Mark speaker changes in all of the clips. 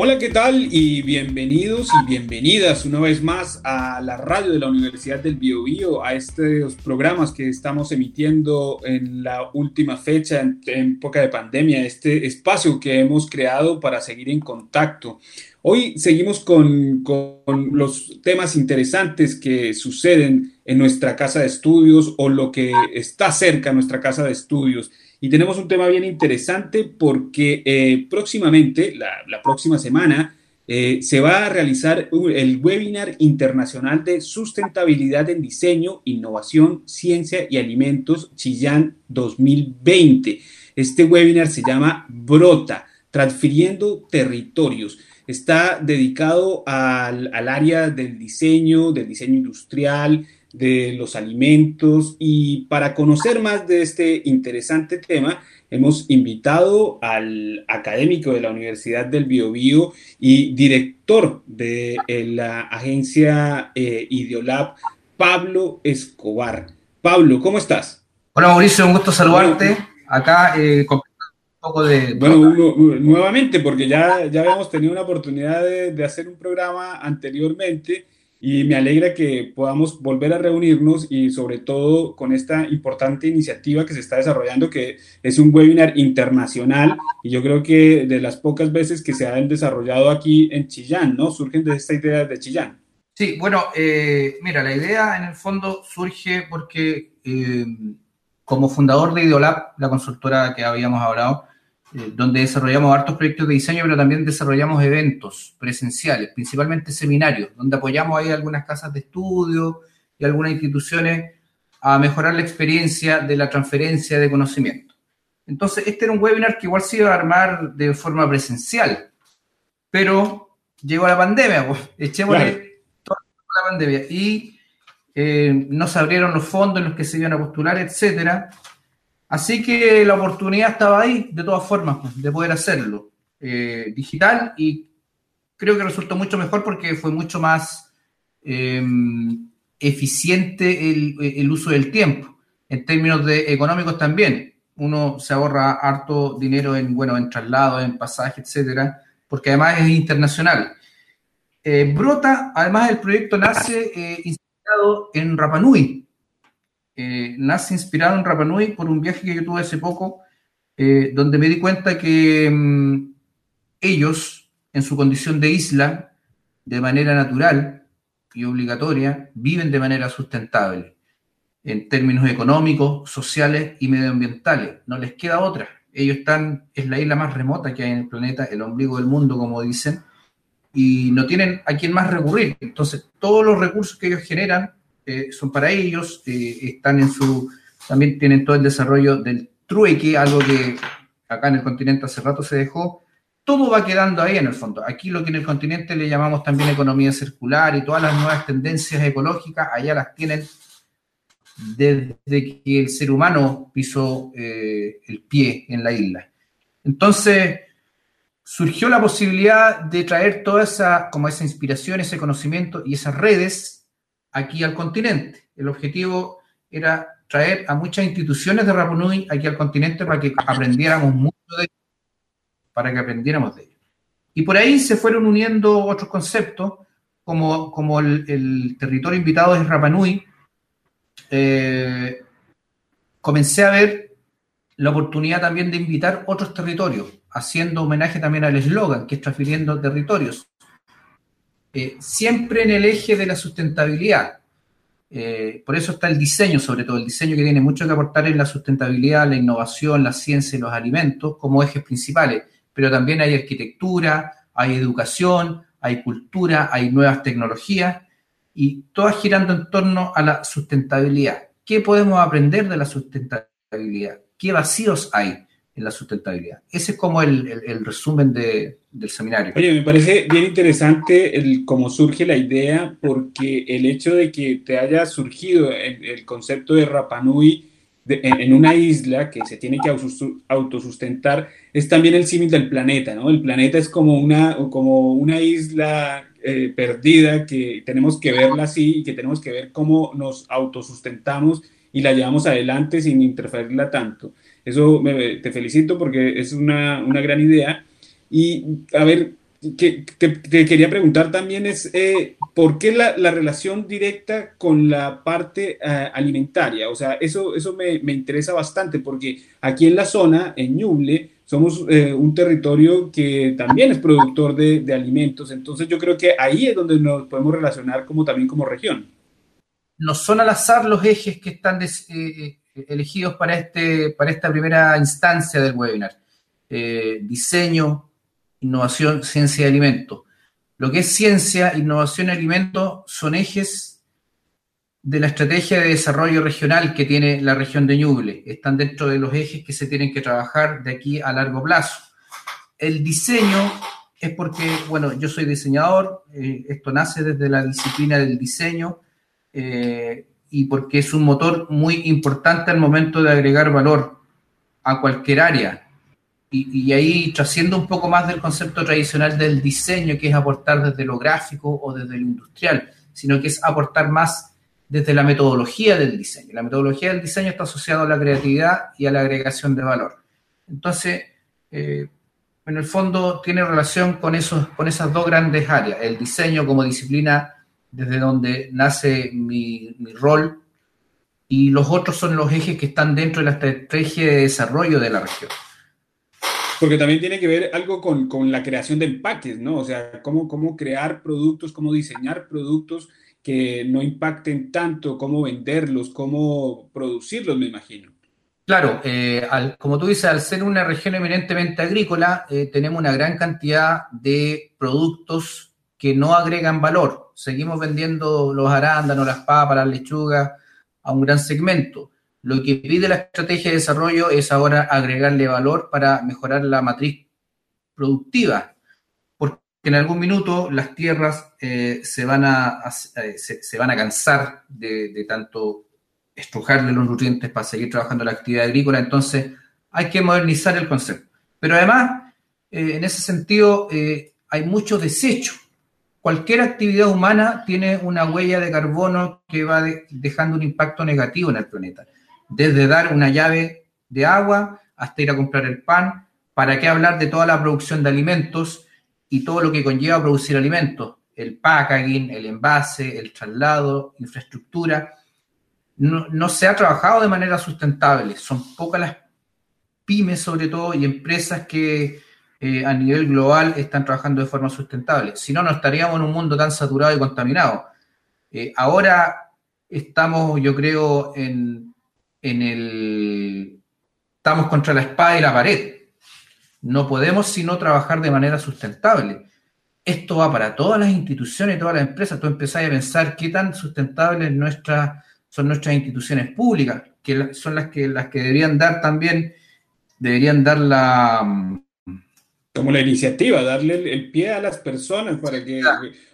Speaker 1: Hola, ¿qué tal? Y bienvenidos y bienvenidas una vez más a la radio de la Universidad del Biobío, a estos programas que estamos emitiendo en la última fecha, en, época de pandemia, este espacio que hemos creado para seguir en contacto. Hoy seguimos con, con los temas interesantes que suceden en nuestra casa de estudios o lo que está cerca de nuestra casa de estudios. Y tenemos un tema bien interesante porque eh, próximamente, la, próxima semana, eh, se va a realizar el webinar internacional de sustentabilidad en diseño, innovación, ciencia y alimentos Chillán 2020. Este webinar se llama Brota, transfiriendo territorios. Está dedicado al, al área del diseño, del diseño industrial, de los alimentos y para conocer más de este interesante tema hemos invitado al académico de la Universidad del Biobío y director de eh, la agencia eh, Ideolab, Pablo Escobar. Pablo, ¿cómo estás?
Speaker 2: Hola Mauricio, un gusto saludarte. Acá eh, con un poco de...
Speaker 1: Bueno, nuevamente, porque ya, ya habíamos tenido una oportunidad de, de hacer un programa anteriormente y me alegra que podamos volver a reunirnos y sobre todo con esta importante iniciativa que se está desarrollando, que es un webinar internacional y yo creo que de las pocas veces que se han desarrollado aquí en Chillán, ¿no? Surgen de esta idea de Chillán.
Speaker 2: Sí, bueno, eh, mira, la idea en el fondo surge porque eh, como fundador de Ideolab, la consultora que habíamos hablado, eh, donde desarrollamos hartos proyectos de diseño, pero también desarrollamos eventos presenciales, principalmente seminarios, donde apoyamos ahí algunas casas de estudio y algunas instituciones a mejorar la experiencia de la transferencia de conocimiento. Entonces, este era un webinar que igual se iba a armar de forma presencial, pero llegó la pandemia, pues, echémosle toda la pandemia. Y eh, no se abrieron los fondos en los que se iban a postular, etcétera Así que la oportunidad estaba ahí, de todas formas, pues, de poder hacerlo eh, digital y creo que resultó mucho mejor porque fue mucho más em, eficiente el, uso del tiempo. En términos de económicos también, uno se ahorra harto dinero en, bueno, en traslados, en pasajes, etcétera, porque además es internacional. Eh, Brota, además el proyecto nace eh, inspirado en Rapanui, eh, nace inspirado en Rapanui por un viaje que yo tuve hace poco, eh, donde me di cuenta que mm, ellos, en su condición de isla, de manera natural y obligatoria, viven de manera sustentable en términos económicos, sociales y medioambientales. No les queda otra. Ellos están, es la isla más remota que hay en el planeta, el ombligo del mundo, como dicen, y no tienen a quién más recurrir. Entonces, todos los recursos que ellos generan eh, son para ellos, eh, están en su, también tienen todo el desarrollo del trueque, algo que acá en el continente hace rato se dejó, todo va quedando ahí en el fondo. Aquí lo que en el continente le llamamos también economía circular y todas las nuevas tendencias ecológicas, allá las tienen desde que el ser humano pisó eh, el pie en la isla. Entonces, surgió la posibilidad de traer toda esa, como esa inspiración, ese conocimiento y esas redes aquí al continente. El objetivo era traer a muchas instituciones de Rapunui aquí al continente para que aprendiéramos mucho de ellos, para que aprendiéramos de ellos. Y por ahí se fueron uniendo otros conceptos, como, como el, territorio invitado es Rapanui. Eh, comencé a ver la oportunidad también de invitar otros territorios, haciendo homenaje también al eslogan, que es transfiriendo territorios. Eh, siempre en el eje de la sustentabilidad. Eh, por eso está el diseño, sobre todo el diseño que tiene mucho que aportar en la sustentabilidad, la innovación, la ciencia y los alimentos como ejes principales. Pero también hay arquitectura, hay educación, hay cultura, hay nuevas tecnologías y todas girando en torno a la sustentabilidad. ¿Qué podemos aprender de la sustentabilidad? ¿Qué vacíos hay? En la sustentabilidad. Ese es como el, resumen del seminario.
Speaker 1: Oye, me parece bien interesante el, cómo surge la idea, porque el hecho de que te haya surgido el, concepto de Rapanui en, una isla que se tiene que autosustentar es también el símil del planeta, ¿no? El planeta es como una, como una isla eh, perdida que tenemos que verla así y que tenemos que ver cómo nos autosustentamos y la llevamos adelante sin interferirla tanto. Eso te felicito porque es una, gran idea. Y a ver, que, te, quería preguntar también es, eh, ¿por qué la, relación directa con la parte eh, alimentaria? O sea, eso, eso me, me, interesa bastante porque aquí en la zona, en Ñuble, somos eh, un territorio que también es productor de, de, alimentos, entonces yo creo que ahí es donde nos podemos relacionar como también como región.
Speaker 2: No son al azar los ejes que están elegidos para, este, para esta primera instancia del webinar. diseño, innovación, ciencia y alimento. Lo que es ciencia, innovación y alimento son ejes de la estrategia de desarrollo regional que tiene la región de Ñuble. Están dentro de los ejes que se tienen que trabajar de aquí a largo plazo. El diseño es porque, bueno, yo soy diseñador, eh, esto nace desde la disciplina del diseño eh, y porque es un motor muy importante al momento de agregar valor a cualquier área, y, ahí trasciendo un poco más del concepto tradicional del diseño, que es aportar desde lo gráfico o desde lo industrial, sino que es aportar más desde la metodología del diseño. La metodología del diseño está asociada a la creatividad y a la agregación de valor. Entonces, eh, en el fondo tiene relación con, esos, con esas dos grandes áreas, el diseño como disciplina desde donde nace mi, mi rol y los otros son los ejes que están dentro de la estrategia de desarrollo de la región.
Speaker 1: Porque también tiene que ver algo con, con, la creación de empaques, ¿no? O sea, cómo, cómo crear productos, cómo diseñar productos que no impacten tanto, cómo venderlos, cómo producirlos, me imagino.
Speaker 2: Claro, eh, como tú dices, al ser una región eminentemente agrícola, eh, tenemos una gran cantidad de productos que no agregan valor. Seguimos vendiendo los arándanos, las papas, las lechugas a un gran segmento lo que pide la estrategia de desarrollo es ahora agregarle valor para mejorar la matriz productiva, porque en algún minuto las tierras eh, se, van a, eh, se, van a cansar de, tanto estrujarle los nutrientes para seguir trabajando la actividad agrícola, entonces hay que modernizar el concepto. Pero además, eh, en ese sentido, hay mucho desecho. Cualquier actividad humana tiene una huella de carbono que va dejando un impacto negativo en el planeta desde dar una llave de agua hasta ir a comprar el pan, ¿para qué hablar de toda la producción de alimentos y todo lo que conlleva producir alimentos? El packaging, el envase, el traslado, infraestructura. No, se ha trabajado de manera sustentable. Son pocas las pymes, sobre todo, y empresas que eh, a nivel global están trabajando de forma sustentable. Si no, no estaríamos en un mundo tan saturado y contaminado. Eh, ahora estamos, yo creo, en, en el... Estamos contra la espada y la pared. No podemos sino trabajar de manera sustentable. Esto va para todas las instituciones, y todas las empresas. Tú empezás a pensar qué tan sustentables nuestras, son nuestras instituciones públicas, que son las que, las que deberían dar también, deberían dar la,
Speaker 1: como la iniciativa, darle el, pie a las personas para que,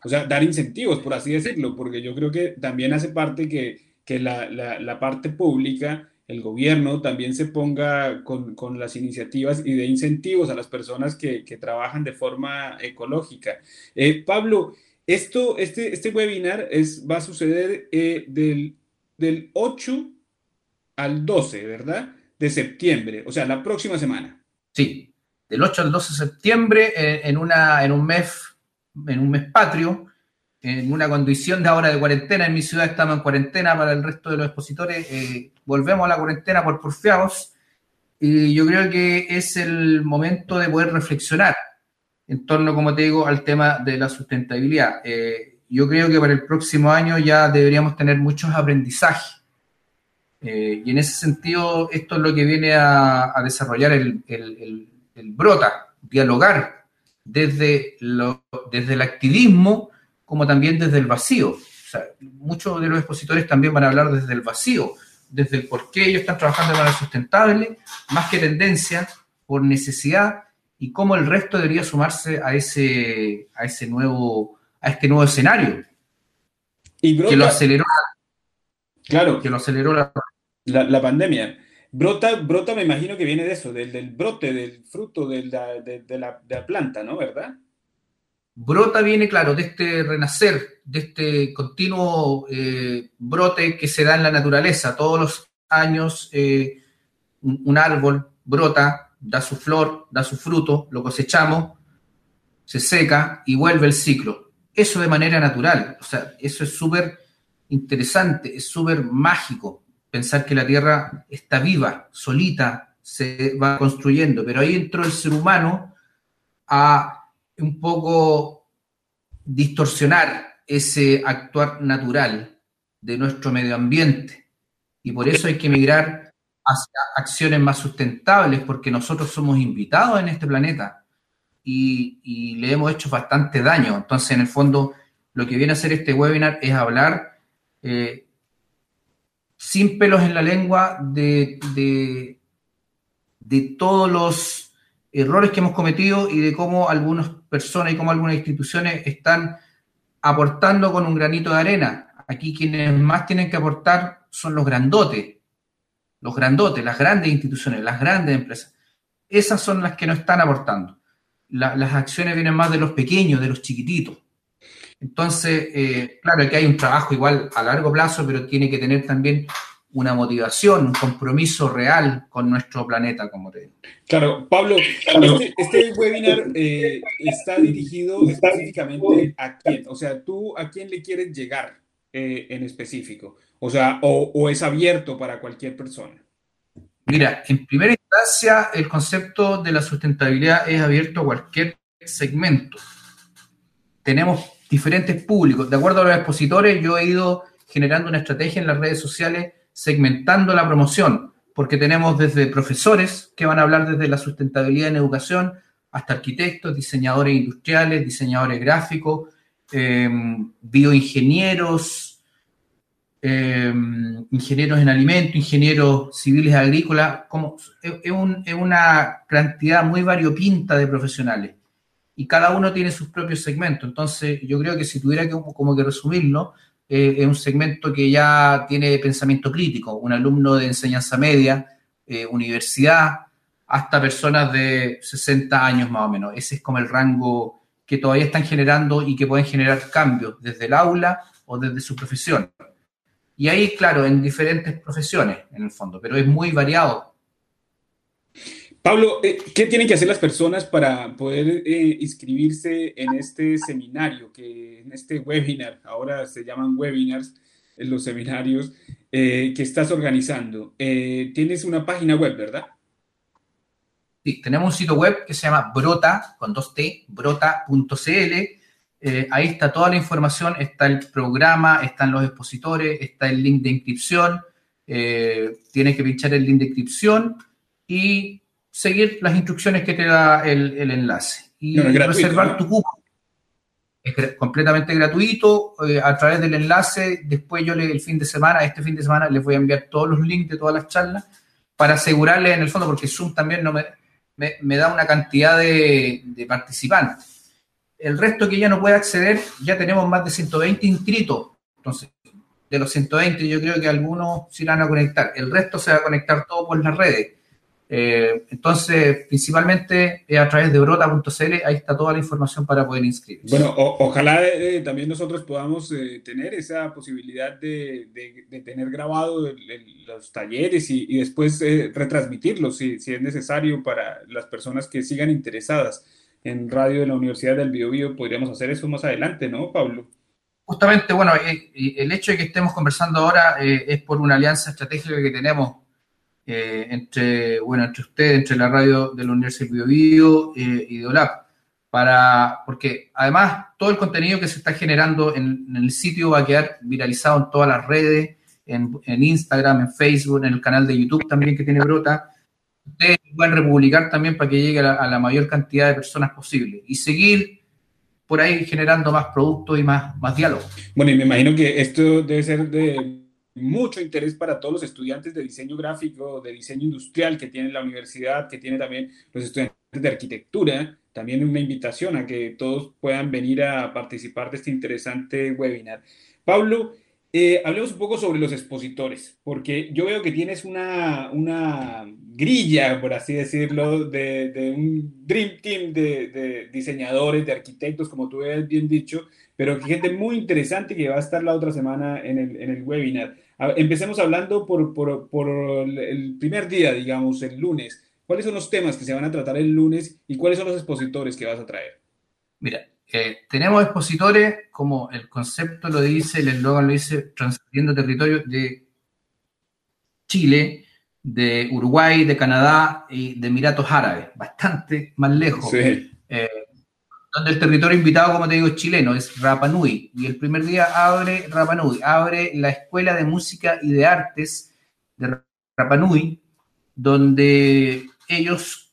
Speaker 1: o sea, dar incentivos, por así decirlo, porque yo creo que también hace parte que que la, la, parte pública, el gobierno también se ponga con, con, las iniciativas y de incentivos a las personas que, que trabajan de forma ecológica. Eh, Pablo, esto, este, este webinar es, va a suceder eh, del, del 8 al 12, ¿verdad? De septiembre, o sea, la próxima semana.
Speaker 2: Sí, del 8 al 12 de septiembre eh, en, una, en, un mes, en un mes patrio en una condición de ahora de cuarentena. En mi ciudad estamos en cuarentena para el resto de los expositores. Eh, volvemos a la cuarentena por porfiados. Y yo creo que es el momento de poder reflexionar en torno, como te digo, al tema de la sustentabilidad. Eh, yo creo que para el próximo año ya deberíamos tener muchos aprendizajes. Y en ese sentido, esto es lo que viene a, desarrollar el, Brota, dialogar desde, lo, desde el activismo como también desde el vacío. O sea, muchos de los expositores también van a hablar desde el vacío, desde el por qué ellos están trabajando de manera sustentable, más que tendencia, por necesidad, y cómo el resto debería sumarse a ese, a ese nuevo, a este nuevo escenario. Y que lo aceleró.
Speaker 1: Claro.
Speaker 2: Que lo aceleró la,
Speaker 1: la, pandemia. Brota, brota, me imagino que viene de eso, del, del brote, del fruto de la, de, la, de la planta, ¿no? ¿Verdad?
Speaker 2: brota viene, claro, de este renacer, de este continuo eh, brote que se da en la naturaleza. Todos los años eh, un, árbol brota, da su flor, da su fruto, lo cosechamos se seca y vuelve el ciclo. Eso de manera natural. O sea, eso es súper interesante, es súper mágico pensar que la Tierra está viva, solita, se va construyendo. Pero ahí entró el ser humano a un poco distorsionar ese actuar natural de nuestro medio ambiente. Y por eso hay que migrar hacia acciones más sustentables, porque nosotros somos invitados en este planeta y, le hemos hecho bastante daño. Entonces, en el fondo, lo que viene a hacer este webinar es hablar eh, sin pelos en la lengua de, de, de todos los errores que hemos cometido y de cómo algunas personas y cómo algunas instituciones están aportando con un granito de arena. Aquí quienes más tienen que aportar son los grandotes, los grandotes, las grandes instituciones, las grandes empresas. Esas son las que no están aportando. las acciones vienen más de los pequeños, de los chiquititos. Entonces, eh, claro que hay un trabajo igual a largo plazo, pero tiene que tener también una motivación, un compromiso real con nuestro planeta, como te digo.
Speaker 1: Claro, Pablo, este, este webinar eh, está dirigido específicamente a quién, o sea, tú a quién le quieres llegar eh, en específico, o sea, o, es abierto para cualquier persona.
Speaker 2: Mira, en primera instancia, el concepto de la sustentabilidad es abierto a cualquier segmento. Tenemos diferentes públicos. De acuerdo a los expositores, yo he ido generando una estrategia en las redes sociales segmentando la promoción, porque tenemos desde profesores que van a hablar desde la sustentabilidad en educación, hasta arquitectos, diseñadores industriales, diseñadores gráficos, em, bioingenieros, em, ingenieros en alimentos, ingenieros civiles agrícolas, como, es, es, una cantidad muy variopinta de profesionales y cada uno tiene sus propios segmentos. Entonces, yo creo que si tuviera que, como que resumirlo, eh, es un segmento que ya tiene pensamiento crítico, un alumno de enseñanza media, eh, universidad, hasta personas de 60 años más o menos. Ese es como el rango que todavía están generando y que pueden generar cambios desde el aula o desde su profesión. Y ahí, claro, en diferentes profesiones, en el fondo, pero es muy variado
Speaker 1: Pablo, eh, ¿qué tienen que hacer las personas para poder eh, inscribirse en este seminario, que en este webinar, ahora se llaman webinars, en los seminarios eh, que estás organizando? tienes una página web, ¿verdad?
Speaker 2: Sí, tenemos un sitio web que se llama Brota, con dos T, brota.cl. ahí está toda la información, está el programa, están los expositores, está el link de inscripción. tienes que pinchar el link de inscripción y seguir las instrucciones que te da el, enlace y reservar tu cupo. Es completamente gratuito eh, a través del enlace. Después yo le, el fin de semana, este fin de semana, les voy a enviar todos los links de todas las charlas para asegurarles en el fondo, porque Zoom también no me, me, da una cantidad de, de, participantes. El resto que ya no puede acceder, ya tenemos más de 120 inscritos. Entonces, de los 120 yo creo que algunos se van a conectar. El resto se va a conectar todo por las redes. Eh, entonces, principalmente a través de brota.cl, ahí está toda la información para poder inscribirse.
Speaker 1: Bueno, ojalá eh, también nosotros podamos eh, tener esa posibilidad de, tener grabado los talleres y, después retransmitirlos si, si, es necesario para las personas que sigan interesadas en radio de la Universidad del Biobío. Podríamos hacer eso más adelante, ¿no, Pablo?
Speaker 2: Justamente, bueno, el hecho de que estemos conversando ahora es por una alianza estratégica que tenemos eh, entre, bueno, entre ustedes, entre la radio de la Universidad de Bio, eh, y de OLAP, para, porque además todo el contenido que se está generando en, el sitio va a quedar viralizado en todas las redes, en, Instagram, en Facebook, en el canal de YouTube también que tiene Brota. Ustedes pueden republicar también para que llegue a la, mayor cantidad de personas posible y seguir por ahí generando más productos y más, más diálogo.
Speaker 1: Bueno, y me imagino que esto debe ser de mucho interés para todos los estudiantes de diseño gráfico, de diseño industrial que tiene la universidad, que tiene también los estudiantes de arquitectura. También una invitación a que todos puedan venir a participar de este interesante webinar. Pablo, eh, hablemos un poco sobre los expositores, porque yo veo que tienes una, una grilla, por así decirlo, de, un dream team de, diseñadores, de arquitectos, como tú has bien dicho, pero gente muy interesante que va a estar la otra semana en el, en el webinar. Empecemos hablando por, por, por, el primer día, digamos, el lunes. ¿Cuáles son los temas que se van a tratar el lunes y cuáles son los expositores que vas a traer?
Speaker 2: Mira, eh, tenemos expositores, como el concepto lo dice, el eslogan lo dice, transcurriendo territorio de Chile, de Uruguay, de Canadá y de Emiratos Árabes, bastante más lejos. Eh, donde el territorio invitado, como te digo, es chileno, es Rapa Nui. Y el primer día abre Rapa Nui, abre la Escuela de Música y de Artes de Rapa Nui, donde ellos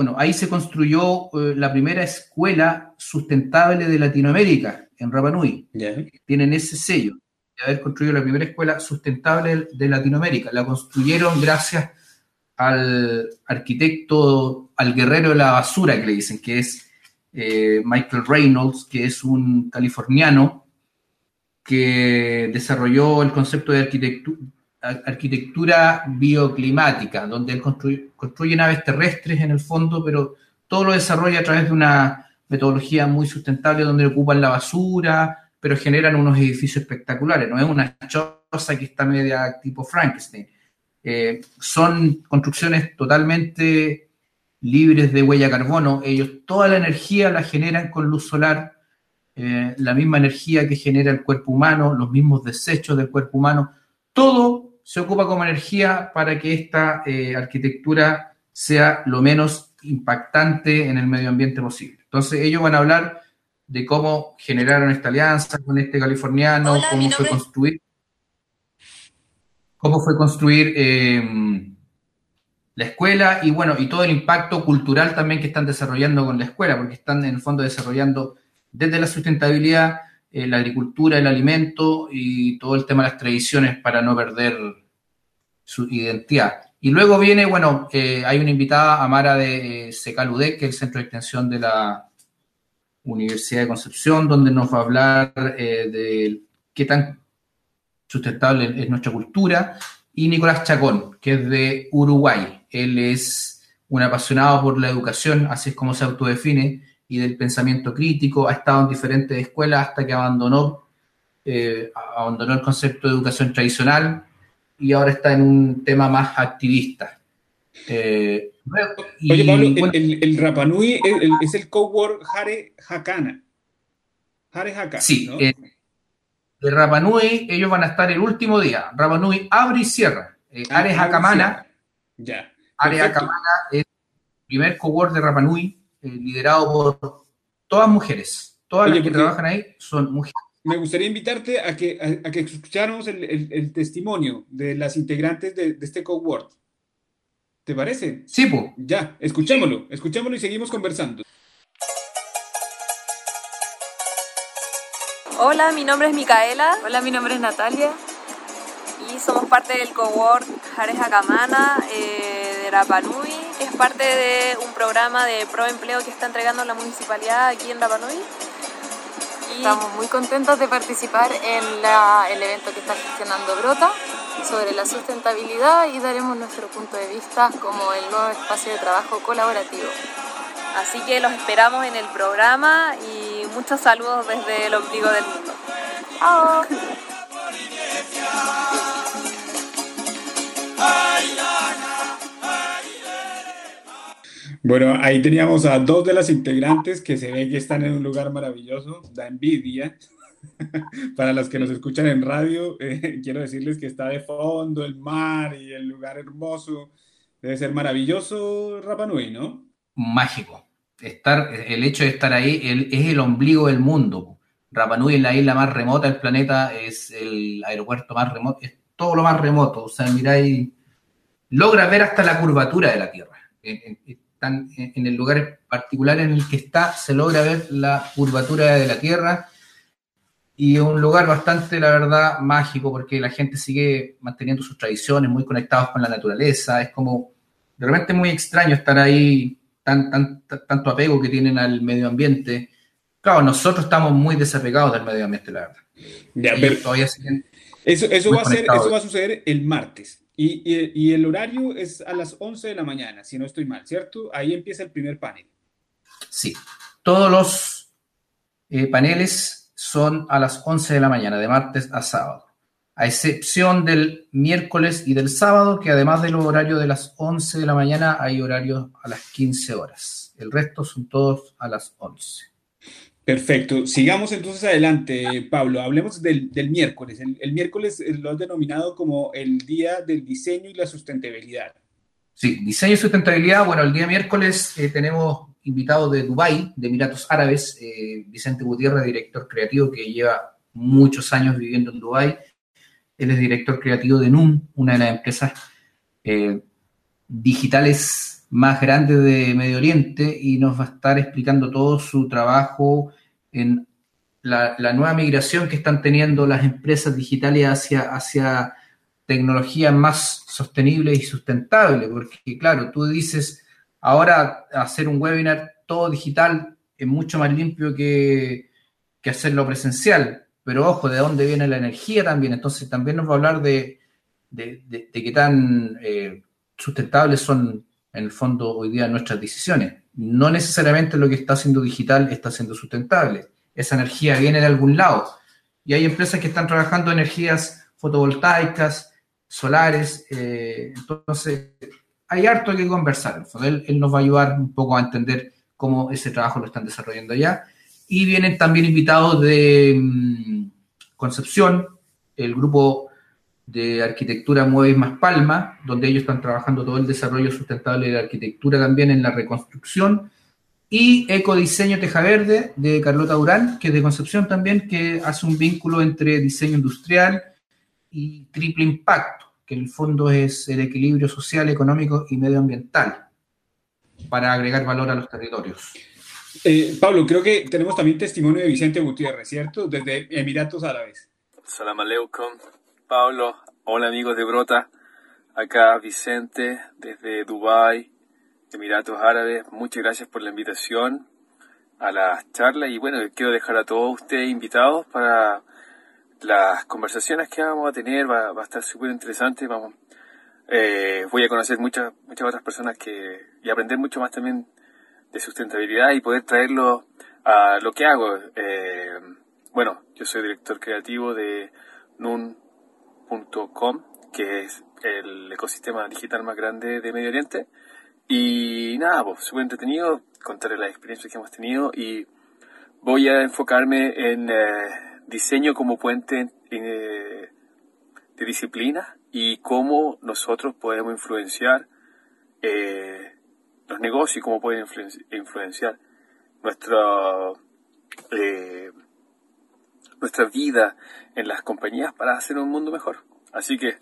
Speaker 2: bueno, ahí se construyó eh, la primera escuela sustentable de Latinoamérica, en Rapanui. Tienen ese sello de haber construido la primera escuela sustentable de Latinoamérica. La construyeron gracias al arquitecto, al guerrero de la basura que le dicen, que es eh, Michael Reynolds, que es un californiano que desarrolló el concepto de arquitectura arquitectura bioclimática, donde él construye, naves terrestres en el fondo, pero todo lo desarrolla a través de una metodología muy sustentable donde ocupan la basura, pero generan unos edificios espectaculares. No es una choza que está media tipo Frankenstein. Eh, son construcciones totalmente libres de huella carbono. Ellos toda la energía la generan con luz solar, eh, la misma energía que genera el cuerpo humano, los mismos desechos del cuerpo humano. Todo se ocupa como energía para que esta eh, arquitectura sea lo menos impactante en el medio ambiente posible. Entonces ellos van a hablar de cómo generaron esta alianza con este californiano, cómo fue construir, cómo fue construir em, la escuela y bueno, y todo el impacto cultural también que están desarrollando con la escuela, porque están en el fondo desarrollando desde la sustentabilidad eh, la agricultura, el alimento y todo el tema de las tradiciones para no perder su identidad. Y luego viene, bueno, eh, hay una invitada, Amara de eh, Secaludec, que es el centro de extensión de la Universidad de Concepción, donde nos va a hablar de qué tan sustentable es nuestra cultura. Y Nicolás Chacón, que es de Uruguay. Él es un apasionado por la educación, así es como se autodefine, y del pensamiento crítico, ha estado en diferentes escuelas hasta que abandonó, eh, abandonó el concepto de educación tradicional y ahora está en un tema más activista.
Speaker 1: Eh, Oye, Pablo, el, Rapanui es, el cowork Hare Hakana.
Speaker 2: Hare Hakana. Sí, ¿no? Eh, el Rapanui, ellos van a estar el último día. Rapanui abre y cierra. Eh, Hakamana. Ya. Hare Hakamana es el primer cowork de Rapanui eh, liderado por todas mujeres. Todas las que trabajan ahí son mujeres.
Speaker 1: Me gustaría invitarte a que, a, que escucháramos el, testimonio de las integrantes de, este cowork. ¿Te parece?
Speaker 2: Sí, pues.
Speaker 1: Ya, escuchémoslo, escuchémoslo y seguimos conversando.
Speaker 3: Hola, mi nombre es Micaela. Hola, mi nombre es Natalia. Y somos parte del cowork Jares Acamana eh, de Rapanui es parte de un programa de proempleo que está entregando la municipalidad aquí en Rapanui. Y estamos muy contentos de participar en el evento que está gestionando Brota sobre la sustentabilidad y daremos nuestro punto de vista como el nuevo espacio de trabajo colaborativo. Así que los esperamos en el programa y muchos saludos desde el ombligo del mundo. ¡Chao!
Speaker 1: Bueno, ahí teníamos a dos de las integrantes que se ve que están en un lugar maravilloso, da envidia. Para las que nos escuchan en radio, eh, quiero decirles que está de fondo el mar y el lugar hermoso. Debe ser maravilloso Rapa Nui, ¿no?
Speaker 2: Mágico. Estar, el hecho de estar ahí es el ombligo del mundo. Rapa Nui es la isla más remota del planeta, es el aeropuerto más remoto, es todo lo más remoto. O sea, miráis, logra ver hasta la curvatura de la Tierra en el lugar particular en el que está, se logra ver la curvatura de la Tierra y es un lugar bastante, la verdad, mágico porque la gente sigue manteniendo sus tradiciones, muy conectados con la naturaleza, es como, de repente muy extraño estar ahí, tan, tan, tanto apego que tienen al medio ambiente. Claro, nosotros estamos muy desapegados del medio ambiente, la verdad.
Speaker 1: Ya, eso, eso, va a ser, eso va a suceder el martes. Y, el horario es a las 11 de la mañana, si no estoy mal, ¿cierto? Ahí empieza el primer panel.
Speaker 2: Sí, todos los eh, paneles son a las 11 de la mañana, de martes a sábado, a excepción del miércoles y del sábado, que además del horario de las 11 de la mañana hay horarios a las 15 horas. El resto son todos a las 11.
Speaker 1: Perfecto. Sigamos entonces adelante, Pablo. Hablemos del, miércoles. El, miércoles lo has denominado como el Día del Diseño y la Sustentabilidad.
Speaker 2: Sí, diseño y sustentabilidad. Bueno, el día miércoles eh, tenemos invitado de Dubái, de Emiratos Árabes, eh, Vicente Gutiérrez, director creativo que lleva muchos años viviendo en Dubái. Él es director creativo de NUM, una de las empresas eh, digitales más grandes de Medio Oriente, y nos va a estar explicando todo su trabajo en la, nueva migración que están teniendo las empresas digitales hacia, hacia tecnologías más sostenibles y sustentables, porque claro, tú dices, ahora hacer un webinar todo digital es mucho más limpio que, hacerlo presencial, pero ojo, de dónde viene la energía también, entonces también nos va a hablar de, de, qué tan eh, sustentables son en el fondo hoy día nuestras decisiones no necesariamente lo que está haciendo digital está siendo sustentable. Esa energía viene de algún lado. Y hay empresas que están trabajando energías fotovoltaicas, solares. Eh, entonces, hay harto que conversar. Él, él, nos va a ayudar un poco a entender cómo ese trabajo lo están desarrollando allá. Y vienen también invitados de mm, Concepción, el grupo de arquitectura Mueves Más Palma, donde ellos están trabajando todo el desarrollo sustentable de la arquitectura también en la reconstrucción, y Ecodiseño Teja Verde de Carlota Durán, que es de Concepción también, que hace un vínculo entre diseño industrial y triple impacto, que en el fondo es el equilibrio social, económico y medioambiental, para agregar valor a los territorios.
Speaker 1: Eh, Pablo, creo que tenemos también testimonio de Vicente Gutiérrez, ¿cierto? Desde Emiratos Árabes.
Speaker 4: Salam aleikum. Pablo, hola amigos de Brota, acá Vicente desde Dubai, Emiratos Árabes, muchas gracias por la invitación a la charla. Y bueno, quiero dejar a todos ustedes invitados para las conversaciones que vamos a tener, va, a estar súper interesante, vamos, eh, voy a conocer muchas, muchas otras personas que, y aprender mucho más también de sustentabilidad y poder traerlo a lo que hago. Eh, bueno, yo soy director creativo de NUN que es el ecosistema digital más grande de Medio Oriente. Y nada, pues súper entretenido, contarles las experiencias que hemos tenido y voy a enfocarme en eh, diseño como puente eh, de disciplina y cómo nosotros podemos influenciar eh, los negocios y cómo pueden influenciar nuestra, nuestra vida en las compañías para hacer un mundo mejor. Así que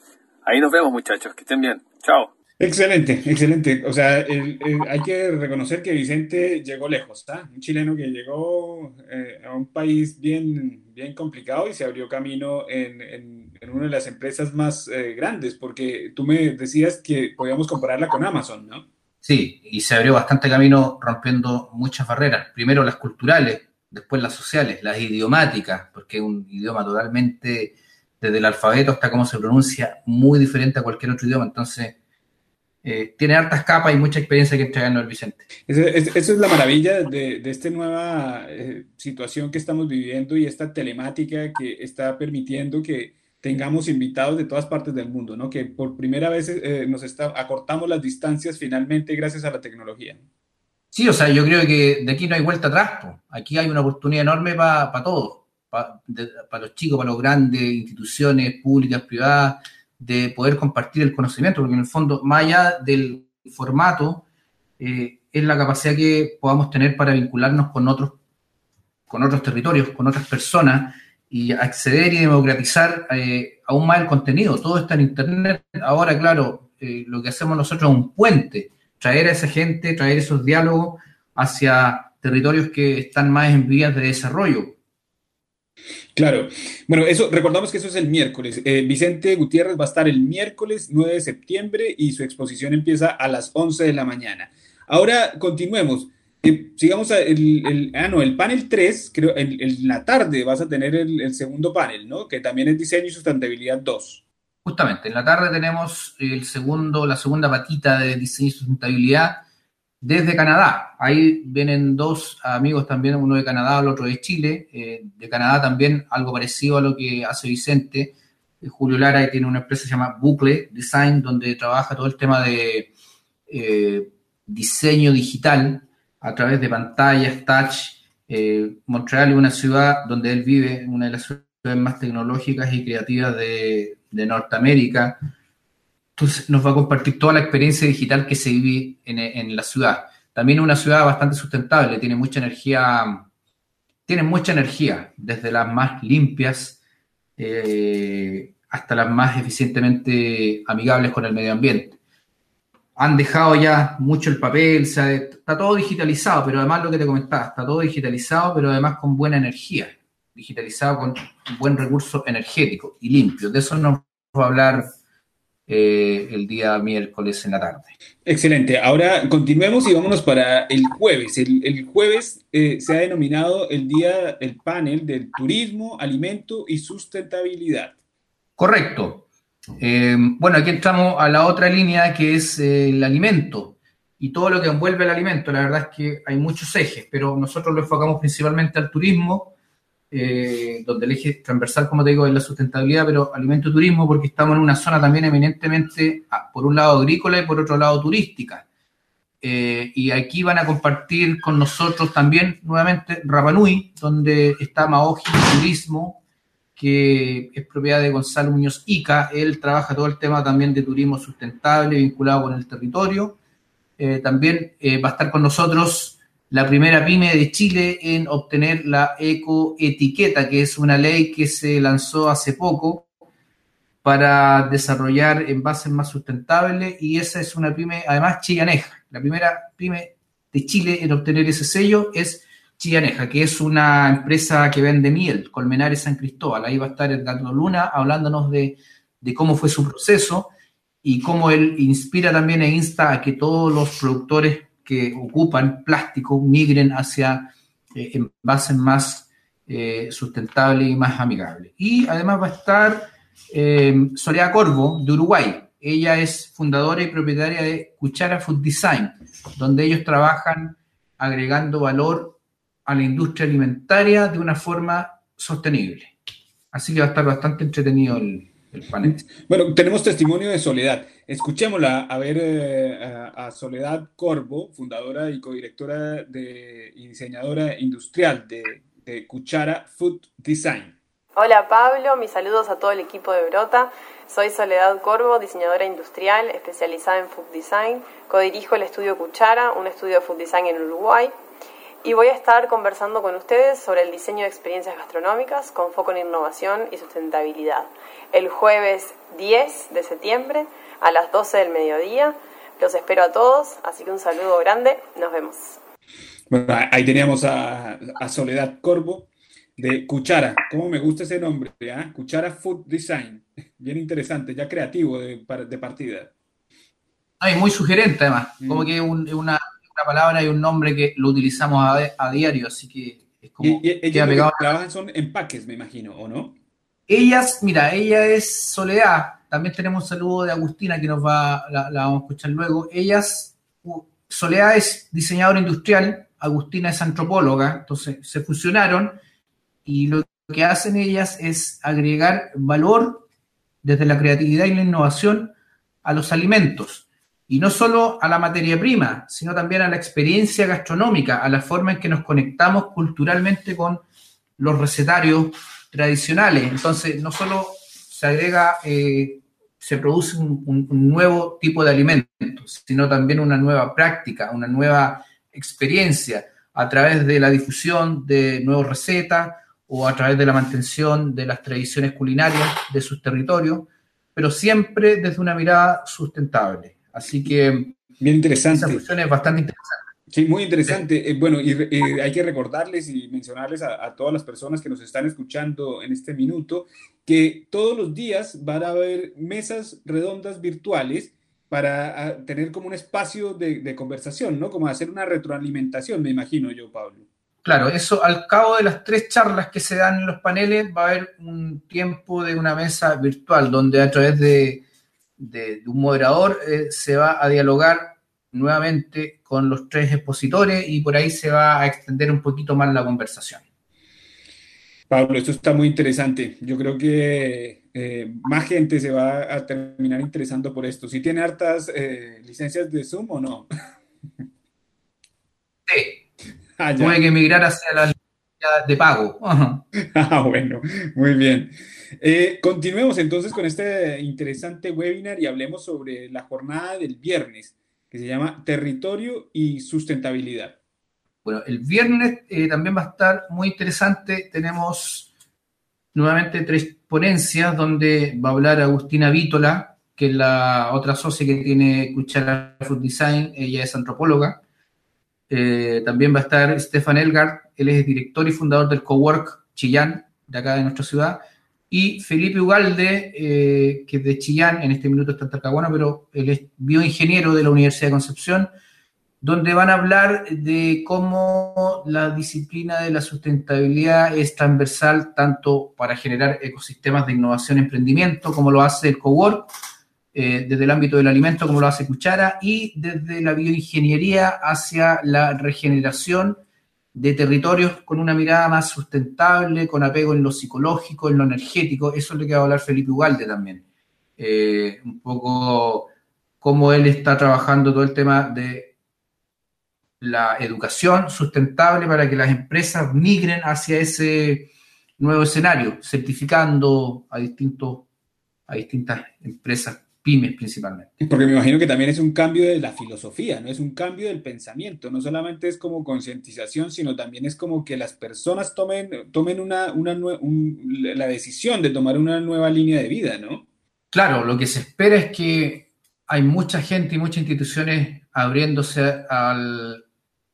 Speaker 4: ahí nos vemos muchachos, que estén bien. Chao.
Speaker 1: Excelente, excelente. O sea, hay que reconocer que Vicente llegó lejos, ¿está? Un chileno que llegó eh, a un país bien, bien complicado y se abrió camino en, en, una de las empresas más eh, grandes, porque tú me decías que podíamos compararla con Amazon, ¿no?
Speaker 2: Sí, y se abrió bastante camino rompiendo muchas barreras. Primero las culturales, después las sociales, las idiomáticas, porque un idioma totalmente, desde el alfabeto hasta cómo se pronuncia, muy diferente a cualquier otro idioma. Entonces, eh, tiene hartas capas y mucha experiencia que entregarnos el Vicente.
Speaker 1: Esa es, la maravilla de, esta nueva eh, situación que estamos viviendo y esta telemática que está permitiendo que tengamos invitados de todas partes del mundo, ¿no? Que por primera vez eh, nos está, acortamos las distancias finalmente gracias a la tecnología.
Speaker 2: Sí, o sea, yo creo que de aquí no hay vuelta atrás. Aquí hay una oportunidad enorme para todos, para los chicos, para los grandes, instituciones públicas, privadas, de poder compartir el conocimiento, porque en el fondo, más allá del formato, eh, es la capacidad que podamos tener para vincularnos con otros, con otros territorios, con otras personas y acceder y democratizar eh, aún más el contenido. Todo está en Internet. Ahora, claro, eh, lo que hacemos nosotros es un puente traer a esa gente, traer esos diálogos hacia territorios que están más en vías de desarrollo.
Speaker 1: Claro. Bueno, eso, recordamos que eso es el miércoles. Eh, Vicente Gutiérrez va a estar el miércoles 9 de septiembre y su exposición empieza a las 11 de la mañana. Ahora continuemos. Eh, sigamos el, el, ah, no, el panel 3, creo, en, la tarde vas a tener el, el, segundo panel, ¿no? Que también es diseño y sustentabilidad 2.
Speaker 2: Justamente, en la tarde tenemos el segundo, la segunda patita de diseño y sustentabilidad desde Canadá. Ahí vienen dos amigos también, uno de Canadá, el otro de Chile. Eh, de Canadá también algo parecido a lo que hace Vicente. Eh, Julio Lara tiene una empresa que se llama Bucle Design, donde trabaja todo el tema de eh, diseño digital a través de pantallas, touch Montreal es una ciudad donde él vive, una de las ciudades más tecnológicas y creativas de, Norteamérica. Entonces nos va a compartir toda la experiencia digital que se vive en, la ciudad. También es una ciudad bastante sustentable, tiene mucha energía, tiene mucha energía, desde las más limpias eh, hasta las más eficientemente amigables con el medio ambiente han dejado ya mucho el papel, está todo digitalizado, pero además lo que te comentaba, está todo digitalizado, pero además con buena energía, digitalizado con un buen recurso energético y limpio. De eso nos va a hablar eh, el día miércoles en la tarde.
Speaker 1: Excelente. Ahora continuemos y vámonos para el jueves. El, jueves eh, se ha denominado el día, el panel del turismo, alimento y sustentabilidad.
Speaker 2: Correcto. Eh, bueno, aquí entramos a la otra línea que es el alimento y todo lo que envuelve el alimento. La verdad es que hay muchos ejes, pero nosotros lo enfocamos principalmente al turismo, eh, donde el eje transversal, como te digo, es la sustentabilidad, pero alimento y turismo, porque estamos en una zona también eminentemente, ah, por un lado agrícola y por otro lado turística. y aquí van a compartir con nosotros también nuevamente Rapanui, donde está Maoji Turismo, que es propiedad de Gonzalo Muñoz Ica. Él trabaja todo el tema también de turismo sustentable vinculado con el territorio. Eh, también eh, va a estar con nosotros la primera pyme de Chile en obtener la ecoetiqueta, que es una ley que se lanzó hace poco para desarrollar envases más sustentables y esa es una pyme, además chillaneja. La primera pyme de Chile en obtener ese sello es Chillaneja, que es una empresa que vende miel, Colmenares San Cristóbal. Ahí va a estar Edgardo Luna hablándonos de, cómo fue su proceso y cómo él inspira también e insta a que todos los productores que ocupan plástico migren hacia eh, envases más eh, sustentables y más amigables. Y además va a estar eh, Soledad Corvo, de Uruguay. Ella es fundadora y propietaria de Cuchara Food Design, donde ellos trabajan agregando valor a la industria alimentaria de una forma sostenible. Así que va a estar bastante entretenido el,
Speaker 1: Bueno, tenemos testimonio de Soledad. Escuchémosla a ver eh, a, Soledad Corvo, fundadora y codirectora de, y diseñadora industrial de, de Cuchara Food Design.
Speaker 3: Hola Pablo, mis saludos a todo el equipo de Brota. Soy Soledad Corvo, diseñadora industrial especializada en food design. Codirijo el estudio Cuchara, un estudio de food design en Uruguay y voy a estar conversando con ustedes sobre el diseño de experiencias gastronómicas con foco en innovación y sustentabilidad. El jueves 10 de septiembre a las 12 del mediodía. Los espero a todos, así que un saludo grande, nos vemos.
Speaker 1: Bueno, ahí teníamos a, Soledad Corvo de Cuchara. ¿Cómo me gusta ese nombre? ¿eh? Cuchara Food Design. Bien interesante, ya creativo de, partida.
Speaker 2: Ay, muy sugerente además, como mm. que una palabra y un nombre que lo utilizamos a, diario, así que es como...
Speaker 1: Y, ellas trabajan son empaques, me imagino, ¿o no?
Speaker 2: Ellas, mira, ella es Soledad, también tenemos un saludo de Agustina que nos va, la, vamos a escuchar luego. Ellas, Soledad es diseñadora industrial, Agustina es antropóloga, entonces se fusionaron y lo que hacen ellas es agregar valor desde la creatividad y la innovación a los alimentos y no solo a la materia prima, sino también a la experiencia gastronómica, a la forma en que nos conectamos culturalmente con los recetarios tradicionales. Entonces, no solo se agrega, eh, se produce un, nuevo tipo de alimentos, sino también una nueva práctica, una nueva experiencia a través de la difusión de nuevas recetas o a través de la mantención de las tradiciones culinarias de sus territorios, pero siempre desde una mirada sustentable. Así que...
Speaker 1: Bien interesante.
Speaker 2: Esa es bastante interesante.
Speaker 1: Sí, muy interesante. Eh, bueno, y, hay que recordarles y mencionarles a, todas las personas que nos están escuchando en este minuto que todos los días van a haber mesas redondas virtuales para tener como un espacio de, de, conversación, ¿no? Como hacer una retroalimentación, me imagino yo, Pablo.
Speaker 2: Claro, eso al cabo de las tres charlas que se dan en los paneles va a haber un tiempo de una mesa virtual donde a través de de, un moderador, eh, se va a dialogar nuevamente con los tres expositores y por ahí se va a extender un poquito más la conversación.
Speaker 1: Pablo, esto está muy interesante. Yo creo que eh, más gente se va a terminar interesando por esto. ¿Sí tiene hartas eh, licencias de Zoom o no?
Speaker 2: Sí. Ah, que migrar hacia la de pago.
Speaker 1: ah, bueno, muy bien. Eh, continuemos entonces con este interesante webinar y hablemos sobre la jornada del viernes, que se llama Territorio y Sustentabilidad.
Speaker 2: Bueno, el viernes eh, también va a estar muy interesante. Tenemos nuevamente tres ponencias donde va a hablar Agustina Vítola, que es la otra socia que tiene Cuchara Food Design, ella es antropóloga. Eh, también va a estar Stefan Elgard, él es director y fundador del Cowork Chillán, de acá de nuestra ciudad. Y Felipe Ugalde, eh, que es de Chillán, en este minuto está en Talcahuano, pero él es bioingeniero de la Universidad de Concepción, donde van a hablar de cómo la disciplina de la sustentabilidad es transversal tanto para generar ecosistemas de innovación y emprendimiento, como lo hace el Cowork, eh, desde el ámbito del alimento, como lo hace Cuchara, y desde la bioingeniería hacia la regeneración de territorios con una mirada más sustentable, con apego en lo psicológico, en lo energético. Eso es lo que va a hablar Felipe Ugalde también. Eh, un poco cómo él está trabajando todo el tema de la educación sustentable para que las empresas migren hacia ese nuevo escenario, certificando a, distintos, a distintas empresas pymes principalmente.
Speaker 1: Porque me imagino que también es un cambio de la filosofía, no es un cambio del pensamiento, no solamente es como concientización, sino también es como que las personas tomen, tomen una, una la decisión de tomar una nueva línea de vida, ¿no?
Speaker 2: Claro, lo que se espera es que hay mucha gente y muchas instituciones abriéndose al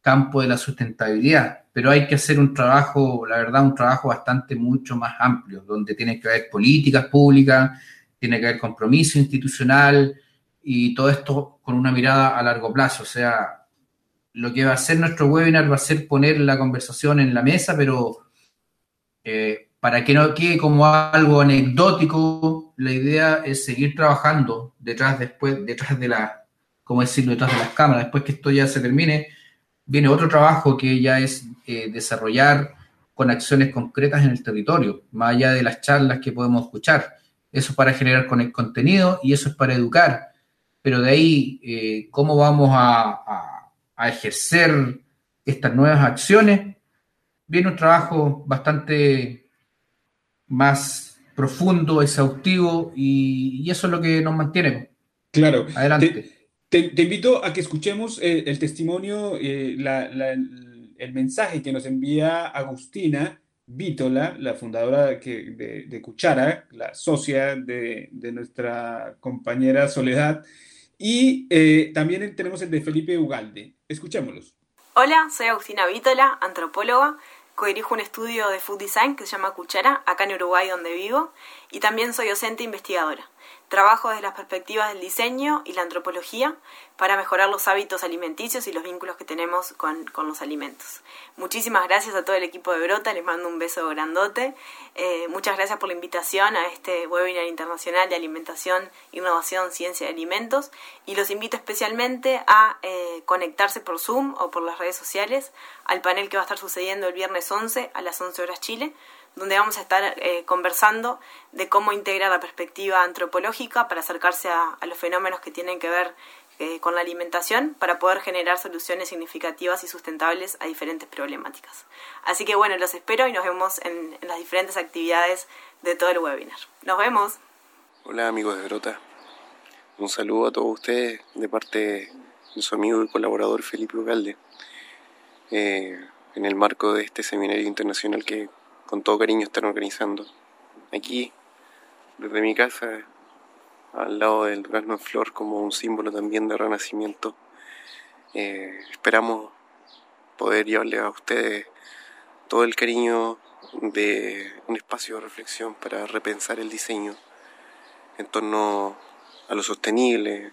Speaker 2: campo de la sustentabilidad, pero hay que hacer un trabajo, la verdad, un trabajo bastante mucho más amplio, donde tiene que haber políticas públicas, tiene que haber compromiso institucional y todo esto con una mirada a largo plazo. O sea, lo que va a hacer nuestro webinar va a ser poner la conversación en la mesa, pero eh, para que no quede como algo anecdótico, la idea es seguir trabajando detrás después, detrás de la, ¿cómo decirlo?, detrás de las cámaras. Después que esto ya se termine, viene otro trabajo que ya es eh, desarrollar con acciones concretas en el territorio, más allá de las charlas que podemos escuchar eso es para generar con el contenido y eso es para educar. Pero de ahí, eh, ¿cómo vamos a, ejercer estas nuevas acciones? Viene un trabajo bastante más profundo, exhaustivo, y, eso es lo que nos mantiene.
Speaker 1: Claro. Adelante. Te, invito a que escuchemos eh, el, testimonio, eh, el mensaje que nos envía Agustina Vítola, la fundadora de, Cuchara, la socia de, nuestra compañera Soledad, y eh, también tenemos el de Felipe Ugalde. Escuchémoslos.
Speaker 5: Hola, soy Agustina Vítola, antropóloga, codirijo un estudio de food design que se llama Cuchara, acá en Uruguay donde vivo, y también soy docente e investigadora. Trabajo desde las perspectivas del diseño y la antropología para mejorar los hábitos alimenticios y los vínculos que tenemos con, los alimentos. Muchísimas gracias a todo el equipo de Brota, les mando un beso grandote. Eh, muchas gracias por la invitación a este webinar internacional de alimentación, innovación, ciencia y alimentos. Y los invito especialmente a eh, conectarse por Zoom o por las redes sociales al panel que va a estar sucediendo el viernes 11 a las 11 horas Chile donde vamos a estar eh, conversando de cómo integrar la perspectiva antropológica para acercarse a, los fenómenos que tienen que ver eh, con la alimentación para poder generar soluciones significativas y sustentables a diferentes problemáticas. Así que bueno, los espero y nos vemos en, las diferentes actividades de todo el webinar. Nos vemos.
Speaker 6: Hola amigos de Brota. Un saludo a todos ustedes de parte de su amigo y colaborador Felipe Ugalde. Eh, en el marco de este seminario internacional que con todo cariño están organizando. Aquí, desde mi casa, al lado del durazno en flor, como un símbolo también de renacimiento. Eh, esperamos poder llevarle a ustedes todo el cariño de un espacio de reflexión para repensar el diseño en torno a lo sostenible,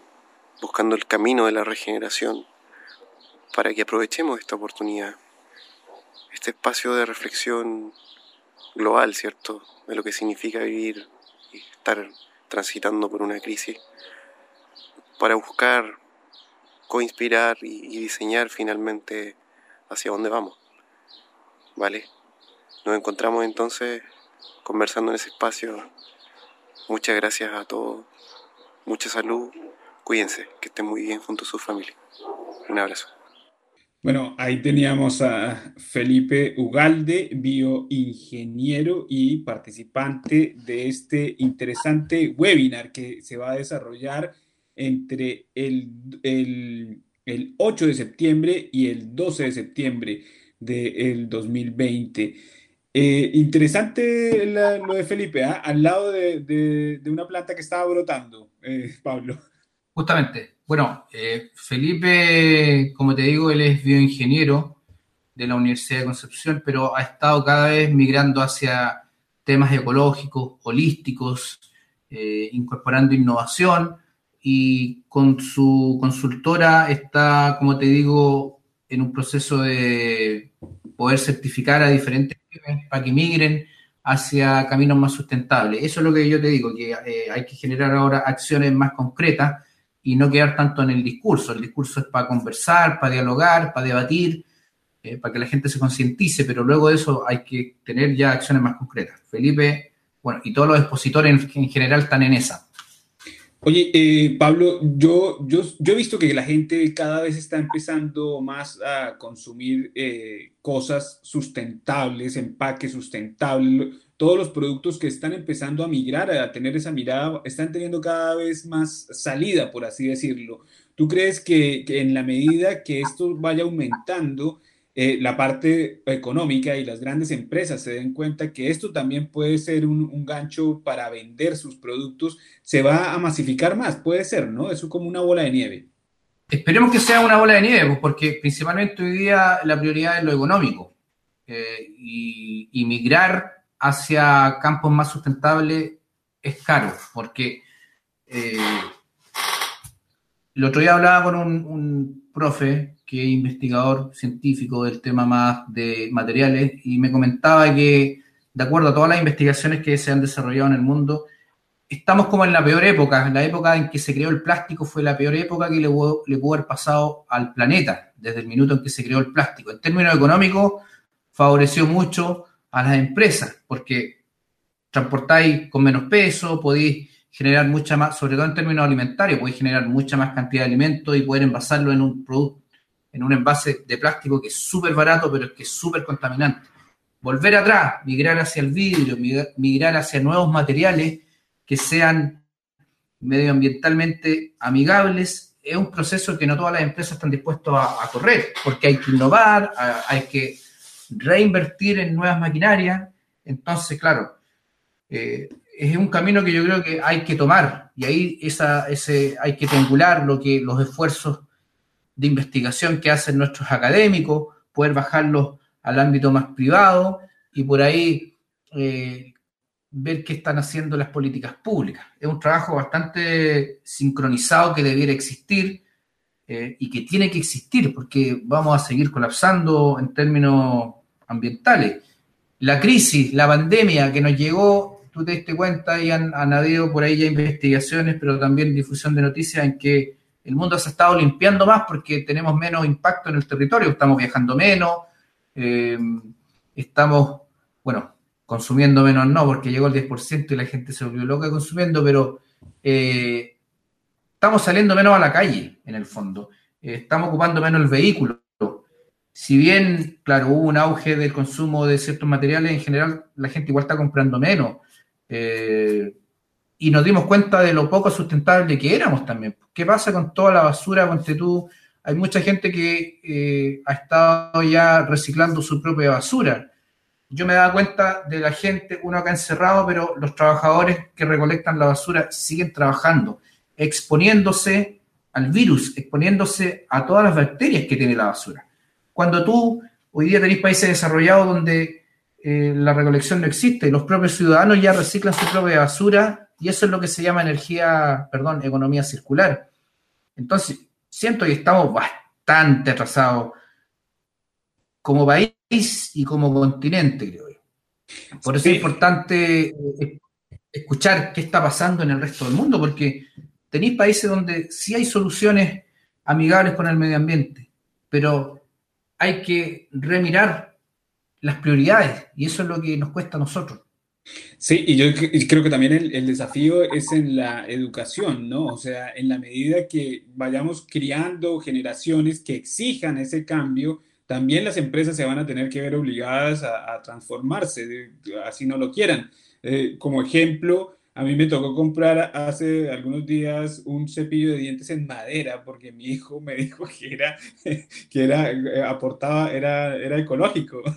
Speaker 6: buscando el camino de la regeneración, para que aprovechemos esta oportunidad, este espacio de reflexión global, ¿cierto? De lo que significa vivir y estar transitando por una crisis, para buscar coinspirar y, y diseñar finalmente hacia dónde vamos. ¿Vale? Nos encontramos entonces conversando en ese espacio. Muchas gracias a todos. Mucha salud. Cuídense, que estén muy bien junto a su familia. Un abrazo.
Speaker 1: Bueno, ahí teníamos a Felipe Ugalde, bioingeniero y participante de este interesante webinar que se va a desarrollar entre el, el, 8 de septiembre y el 12 de septiembre del 2020. Eh, interesante lo de Felipe, ¿ah? al lado de, una planta que estaba brotando, eh, Pablo.
Speaker 2: Justamente. Bueno, eh, Felipe, como te digo, él es bioingeniero de la Universidad de Concepción, pero ha estado cada vez migrando hacia temas ecológicos, holísticos, incorporando innovación y con su consultora está, como te digo, en un proceso de poder certificar a diferentes para que migren hacia caminos más sustentables. Eso es lo que yo te digo, que eh, hay que generar ahora acciones más concretas y no quedar tanto en el discurso. El discurso es para conversar, para dialogar, para debatir, eh, para que la gente se concientice, pero luego de eso hay que tener ya acciones más concretas. Felipe, bueno, y todos los expositores en general están en esa.
Speaker 1: Oye, eh, Pablo, yo, yo, yo, he visto que la gente cada vez está empezando más a consumir eh, cosas sustentables, empaques sustentables, todos los productos que están empezando a migrar, a tener esa mirada, están teniendo cada vez más salida, por así decirlo. ¿Tú crees que, en la medida que esto vaya aumentando, eh, la parte económica y las grandes empresas se den cuenta que esto también puede ser un, gancho para vender sus productos, se va a masificar más, puede ser, ¿no? Eso como una bola de nieve.
Speaker 2: Esperemos que sea una bola de nieve, pues, porque principalmente hoy día la prioridad es lo económico eh, y, migrar hacia campos más sustentables es caro, porque eh, el otro día hablaba con un, profe que es investigador científico del tema más de materiales, y me comentaba que, de acuerdo a todas las investigaciones que se han desarrollado en el mundo, estamos como en la peor época. La época en que se creó el plástico fue la peor época que le le pudo haber pasado al planeta, desde el minuto en que se creó el plástico. En términos económicos, favoreció mucho a las empresas, porque transportáis con menos peso, podéis generar mucha más, sobre todo en términos alimentarios, podéis generar mucha más cantidad de alimentos y poder envasarlo en un producto en un envase de plástico que es súper barato, pero que es súper contaminante. Volver atrás, migrar hacia el vidrio, migrar hacia nuevos materiales que sean medioambientalmente amigables, es un proceso que no todas las empresas están dispuestas a, correr, porque hay que innovar, hay que reinvertir en nuevas maquinarias. Entonces, claro, eh, es un camino que yo creo que hay que tomar y ahí esa, ese, hay que triangular lo que, los esfuerzos de investigación que hacen nuestros académicos, poder bajarlos al ámbito más privado y por ahí eh, ver qué están haciendo las políticas públicas. Es un trabajo bastante sincronizado que debiera existir eh, y que tiene que existir porque vamos a seguir colapsando en términos ambientales. La crisis, la pandemia que nos llegó, tú te diste cuenta y han, han habido por ahí ya investigaciones, pero también difusión de noticias en que el mundo se ha estado limpiando más porque tenemos menos impacto en el territorio, estamos viajando menos, eh, estamos, bueno, consumiendo menos no, porque llegó el 10% y la gente se volvió loca consumiendo, pero eh, estamos saliendo menos a la calle, en el fondo. Eh, estamos ocupando menos el vehículo. Si bien, claro, hubo un auge del consumo de ciertos materiales, en general la gente igual está comprando menos y nos dimos cuenta de lo poco sustentable que éramos también. ¿Qué pasa con toda la basura? Ponte hay mucha gente que eh, ha estado ya reciclando su propia basura. Yo me daba cuenta de la gente, uno acá encerrado, pero los trabajadores que recolectan la basura siguen trabajando, exponiéndose al virus, exponiéndose a todas las bacterias que tiene la basura. Cuando tú, hoy día tenéis países desarrollados donde eh, la recolección no existe, los propios ciudadanos ya reciclan su propia basura y eso es lo que se llama energía, perdón, economía circular. Entonces, siento que estamos bastante atrasados como país y como continente, creo yo. Por eso es importante eh, escuchar qué está pasando en el resto del mundo, porque tenéis países donde sí hay soluciones amigables con el medio ambiente, pero hay que remirar las prioridades y eso es lo que nos cuesta a nosotros.
Speaker 1: Sí, y yo creo que también el, desafío es en la educación, ¿no? O sea, en la medida que vayamos criando generaciones que exijan ese cambio, también las empresas se van a tener que ver obligadas a, transformarse, así no lo quieran. Eh, como ejemplo, a mí me tocó comprar hace algunos días un cepillo de dientes en madera porque mi hijo me dijo que era, que era, aportaba, era, era ecológico.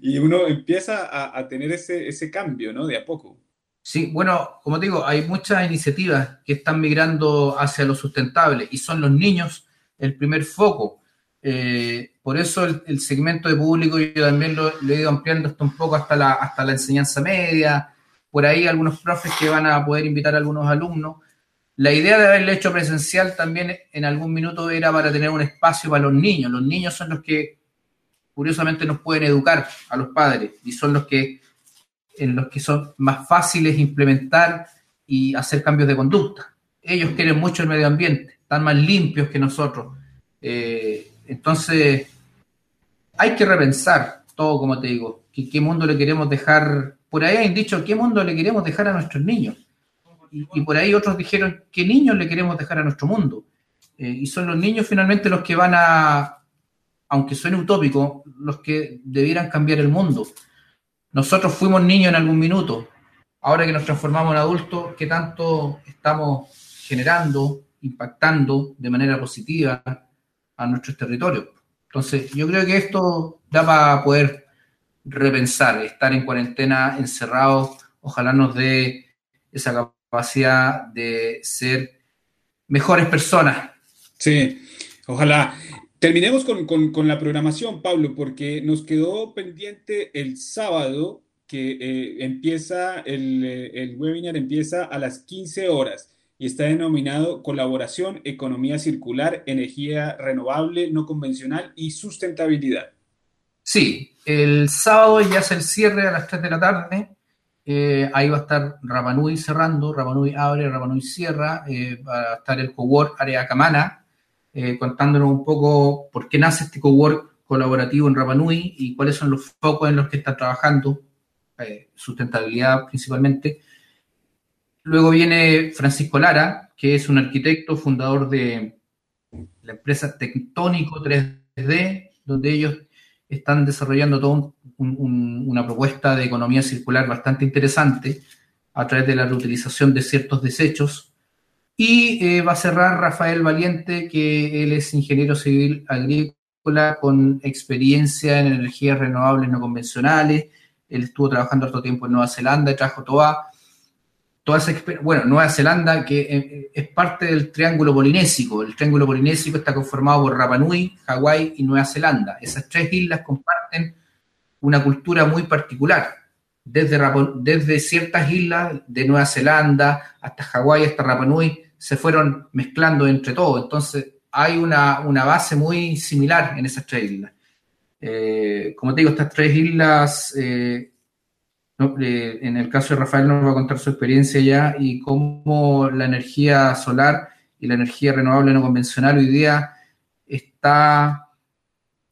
Speaker 1: Y uno empieza a, a, tener ese, ese cambio, ¿no? De a poco.
Speaker 2: Sí, bueno, como digo, hay muchas iniciativas que están migrando hacia lo sustentable y son los niños el primer foco. Eh, por eso el, segmento de público yo también lo, lo, he ido ampliando hasta un poco hasta la, hasta la enseñanza media, por ahí algunos profes que van a poder invitar a algunos alumnos. La idea de haberle hecho presencial también en algún minuto era para tener un espacio para los niños. Los niños son los que curiosamente nos pueden educar a los padres y son los que en los que son más fáciles implementar y hacer cambios de conducta. Ellos quieren mucho el medio ambiente, están más limpios que nosotros. Eh, entonces, hay que repensar todo, como te digo, qué mundo le queremos dejar por ahí han dicho, ¿qué mundo le queremos dejar a nuestros niños? Y, por ahí otros dijeron, ¿qué niños le queremos dejar a nuestro mundo? Eh, y son los niños finalmente los que van a, aunque suene utópico, los que debieran cambiar el mundo. Nosotros fuimos niños en algún minuto. Ahora que nos transformamos en adultos, ¿qué tanto estamos generando, impactando de manera positiva a nuestros territorios? Entonces, yo creo que esto da para poder repensar, estar en cuarentena encerrados, ojalá nos dé esa capacidad de ser mejores personas.
Speaker 1: Sí, ojalá. Terminemos con, la programación, Pablo, porque nos quedó pendiente el sábado que eh, empieza, el, eh, el webinar empieza a las 15 horas y está denominado Colaboración, Economía Circular, Energía Renovable, No Convencional y Sustentabilidad.
Speaker 2: Sí, el sábado ya es el cierre a las 3 de la tarde. Eh, ahí va a estar Rapanui cerrando, Rapanui abre, Rapanui cierra, eh, va a estar el cowork Área Camana, eh, contándonos un poco por qué nace este cowork colaborativo en Rapanui y cuáles son los focos en los que está trabajando, sustentabilidad principalmente. Luego viene Francisco Lara, que es un arquitecto, fundador de la empresa Tectónico 3D, donde ellos están desarrollando toda una propuesta de economía circular bastante interesante a través de la reutilización de ciertos desechos. Y eh, va a cerrar Rafael Valiente, que él es ingeniero civil agrícola con experiencia en energías renovables no convencionales. Él estuvo trabajando harto tiempo en Nueva Zelanda y trajo toda toda esa bueno, Nueva Zelanda, que eh, es parte del triángulo polinésico. El triángulo polinésico está conformado por Rapa Nui, Hawái y Nueva Zelanda. Esas tres islas comparten una cultura muy particular. Desde, desde ciertas islas de Nueva Zelanda hasta Hawái, hasta Rapa Nui, se fueron mezclando entre todos. Entonces, hay una, base muy similar en esas tres islas. Eh, como te digo, estas tres islas eh, en el caso de Rafael nos va a contar su experiencia ya y cómo la energía solar y la energía renovable no convencional hoy día está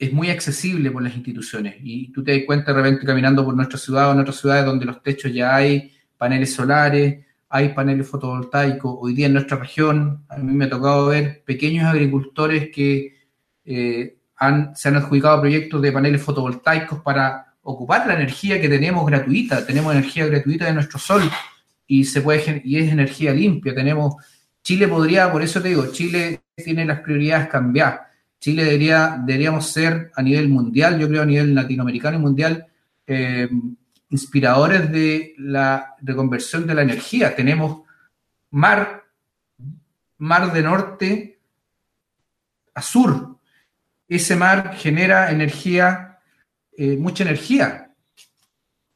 Speaker 2: es muy accesible por las instituciones y tú te das cuenta de repente caminando por nuestra ciudad o en otras ciudades donde los techos ya hay paneles solares, hay paneles fotovoltaicos. Hoy día en nuestra región a mí me ha tocado ver pequeños agricultores que eh, han, se han adjudicado proyectos de paneles fotovoltaicos para ocupar la energía que tenemos gratuita, tenemos energía gratuita de nuestro sol y se puede y es energía limpia, tenemos Chile podría, por eso te digo, Chile tiene las prioridades cambiar. Chile debería, deberíamos ser a nivel mundial, yo creo a nivel latinoamericano y mundial, eh, inspiradores de la reconversión de la energía. Tenemos mar, mar de norte a sur. Ese mar genera energía eh, mucha energía.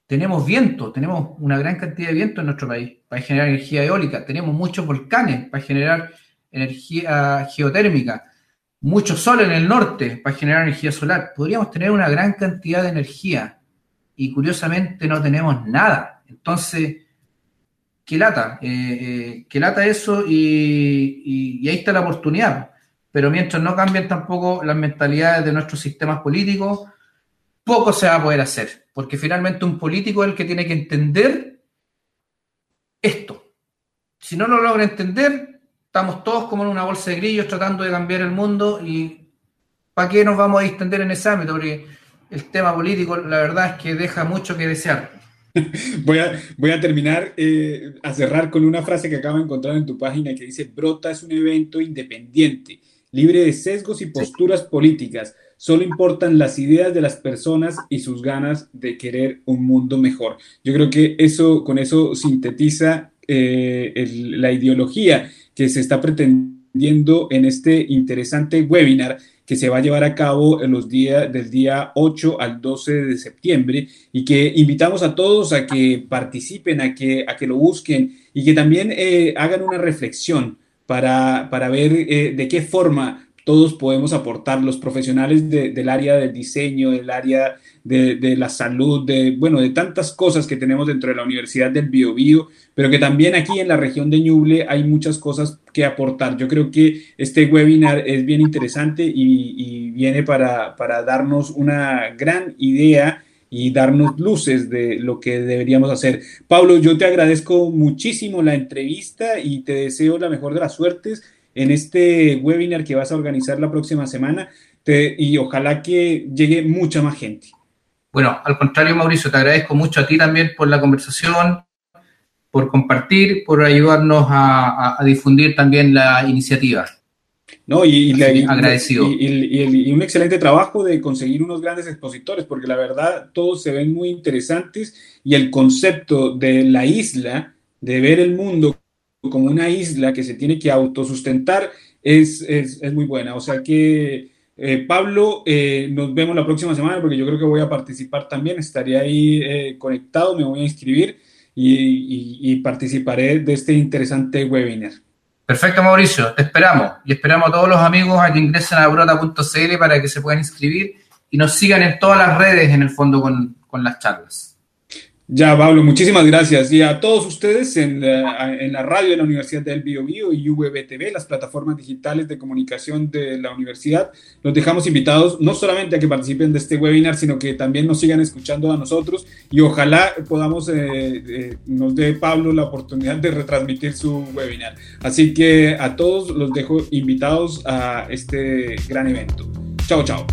Speaker 2: Tenemos viento, tenemos una gran cantidad de viento en nuestro país para generar energía eólica. Tenemos muchos volcanes para generar energía geotérmica. Mucho sol en el norte para generar energía solar. Podríamos tener una gran cantidad de energía y curiosamente no tenemos nada. Entonces, qué lata, eh, eh, qué lata eso y, y, ahí está la oportunidad. Pero mientras no cambien tampoco las mentalidades de nuestros sistemas políticos, poco se va a poder hacer, porque finalmente un político es el que tiene que entender esto. Si no lo logra entender, estamos todos como en una bolsa de grillos tratando de cambiar el mundo y ¿para qué nos vamos a extender en ese ámbito? Porque el tema político, la verdad es que deja mucho que desear.
Speaker 1: Voy a, voy a terminar eh, a cerrar con una frase que acabo de encontrar en tu página que dice, Brota es un evento independiente, libre de sesgos y posturas políticas. Solo importan las ideas de las personas y sus ganas de querer un mundo mejor. Yo creo que eso, con eso sintetiza eh, la ideología que se está pretendiendo en este interesante webinar que se va a llevar a cabo en los días del día 8 al 12 de septiembre y que invitamos a todos a que participen, a que, a que lo busquen y que también eh, hagan una reflexión para, para ver eh, de qué forma todos podemos aportar, los profesionales del área del diseño, del área de, la salud, de, bueno, de tantas cosas que tenemos dentro de la Universidad del Biobío, pero que también aquí en la región de Ñuble hay muchas cosas que aportar. Yo creo que este webinar es bien interesante y, viene para, para darnos una gran idea y darnos luces de lo que deberíamos hacer. Pablo, yo te agradezco muchísimo la entrevista y te deseo la mejor de las suertes en este webinar que vas a organizar la próxima semana y ojalá que llegue mucha más gente.
Speaker 2: Bueno, al contrario, Mauricio, te agradezco mucho a ti también por la conversación, por compartir, por ayudarnos a, difundir también la iniciativa.
Speaker 1: No, y, agradecido. Y, un excelente trabajo de conseguir unos grandes expositores, porque la verdad todos se ven muy interesantes y el concepto de la isla, de ver el mundo como una isla que se tiene que autosustentar, es, es, es muy buena. O sea que eh, Pablo, eh, nos vemos la próxima semana porque yo creo que voy a participar también. Estaré ahí eh, conectado, me voy a inscribir y, participaré de este interesante webinar.
Speaker 2: Perfecto, Mauricio. Te esperamos y esperamos a todos los amigos a que ingresen a brota.cl para que se puedan inscribir y nos sigan en todas las redes en el fondo con, con las charlas.
Speaker 1: Ya, Pablo, muchísimas gracias. Y a todos ustedes en la, en la radio de la Universidad del Bio, Bio y VBTV, las plataformas digitales de comunicación de la universidad, los dejamos invitados no solamente a que participen de este webinar, sino que también nos sigan escuchando a nosotros y ojalá podamos, eh, eh, nos dé Pablo la oportunidad de retransmitir su webinar. Así que a todos los dejo invitados a este gran evento. Chao, chao.